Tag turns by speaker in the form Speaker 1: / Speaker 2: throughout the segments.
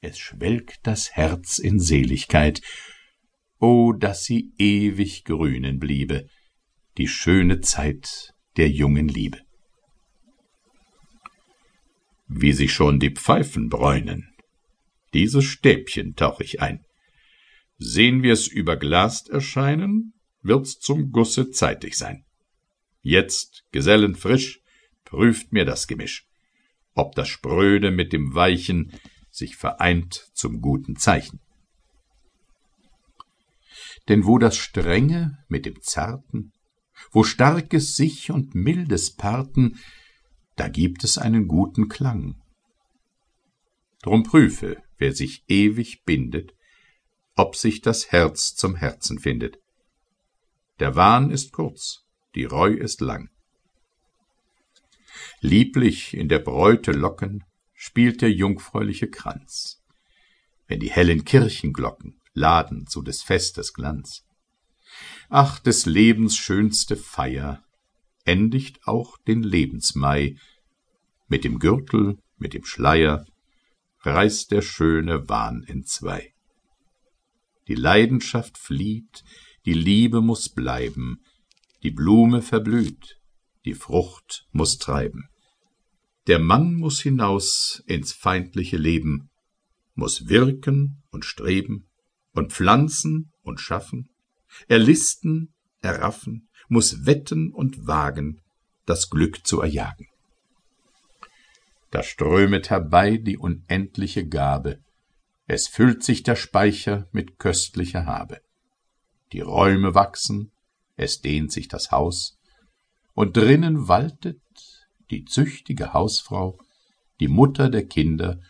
Speaker 1: es schwelgt das Herz in Seligkeit. O, dass sie ewig grünen bliebe, die schöne Zeit der jungen Liebe. Wie sich schon die Pfeifen bräunen, dieses Stäbchen tauch ich ein. Sehn wir's überglast erscheinen, wird's zum Gusse zeitig sein. Jetzt, Gesellen frisch, prüft mir das Gemisch, ob das Spröde mit dem Weichen sich vereint zum guten Zeichen. Denn wo das Strenge mit dem Zarten, wo Starkes sich und Mildes parten, da gibt es einen guten Klang. Drum prüfe, wer sich ewig bindet, ob sich das Herz zum Herzen findet. Der Wahn ist kurz, die Reu ist lang. Lieblich in der Bräute Locken spielt der jungfräuliche Kranz, wenn die hellen Kirchenglocken laden zu des Festes Glanz. Ach, des Lebens schönste Feier endigt auch den Lebensmai, mit dem Gürtel, mit dem Schleier reißt der schöne Wahn entzwei. Die Leidenschaft flieht, die Liebe muss bleiben, die Blume verblüht, die Frucht muss treiben. Der Mann muss hinaus ins feindliche Leben, muss wirken und streben und pflanzen und schaffen, erlisten, erraffen, muss wetten und wagen, das Glück zu erjagen. Da strömet herbei die unendliche Gabe, es füllt sich der Speicher mit köstlicher Habe. Die Räume wachsen, es dehnt sich das Haus, und drinnen waltet die züchtige Hausfrau, die Mutter der Kinder,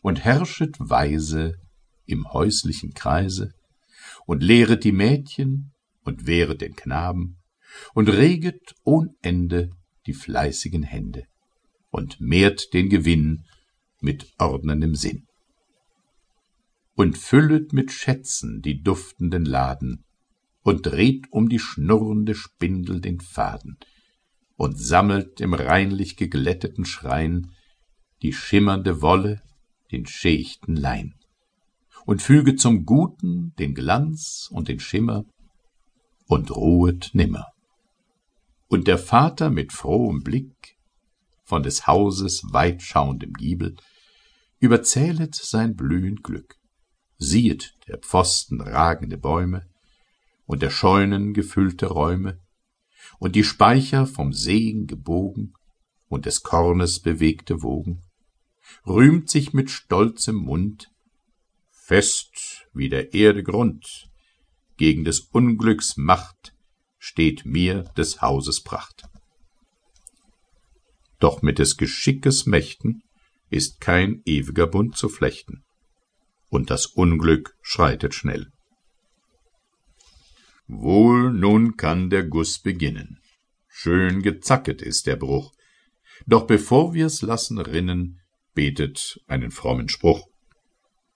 Speaker 1: und herrschet weise im häuslichen Kreise, und lehret die Mädchen und wehret den Knaben, und reget ohn Ende die fleißigen Hände, und mehrt den Gewinn mit ordnendem Sinn. Und füllet mit Schätzen die duftenden Laden, und dreht um die schnurrende Spindel den Faden, und sammelt im reinlich geglätteten Schrein die schimmernde Wolle, den schächten Lein, und füge zum Guten den Glanz und den Schimmer, und ruhet nimmer. Und der Vater mit frohem Blick, von des Hauses weitschauendem Giebel, überzählet sein blühend Glück, siehet der Pfosten ragende Bäume und der Scheunen gefüllte Räume, und die Speicher vom Segen gebogen und des Kornes bewegte Wogen, rühmt sich mit stolzem Mund, fest wie der Erde Grund, gegen des Unglücks Macht steht mir des Hauses Pracht. Doch mit des Geschickes Mächten ist kein ewiger Bund zu flechten, und das Unglück schreitet schnell. Wohl, nun kann der Guss beginnen. Schön gezacket ist der Bruch. Doch bevor wir's lassen rinnen, betet einen frommen Spruch.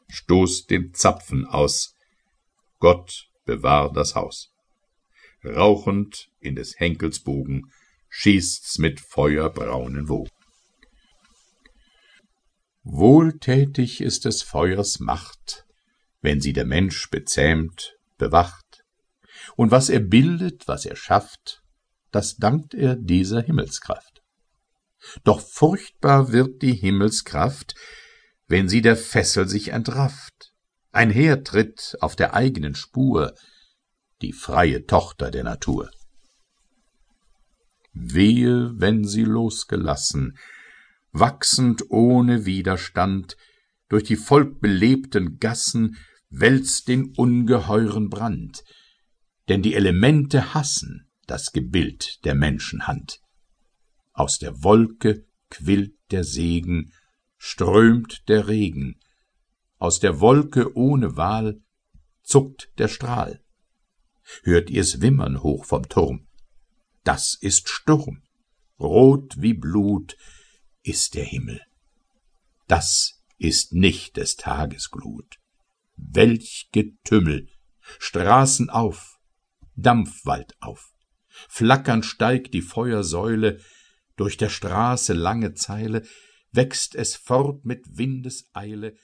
Speaker 1: Stoßt den Zapfen aus. Gott bewahr das Haus. Rauchend in des Henkels Bogen schießt's mit feuerbraunen Wogen. Wohltätig ist des Feuers Macht, wenn sie der Mensch bezähmt, bewacht, und was er bildet, was er schafft, das dankt er dieser Himmelskraft. Doch furchtbar wird die Himmelskraft, wenn sie der Fessel sich entrafft, einhertritt auf der eigenen Spur, die freie Tochter der Natur. Wehe, wenn sie losgelassen, wachsend ohne Widerstand, durch die volkbelebten Gassen wälzt den ungeheuren Brand, denn die Elemente hassen das Gebild der Menschenhand. Aus der Wolke quillt der Segen, strömt der Regen, aus der Wolke ohne Wahl zuckt der Strahl. Hört ihr's wimmern hoch vom Turm? Das ist Sturm, rot wie Blut ist der Himmel. Das ist nicht des Tages Glut. Welch Getümmel, Straßen auf, Dampfwald auf. Flackernd steigt die Feuersäule, durch der Straße lange Zeile, wächst es fort mit Windeseile,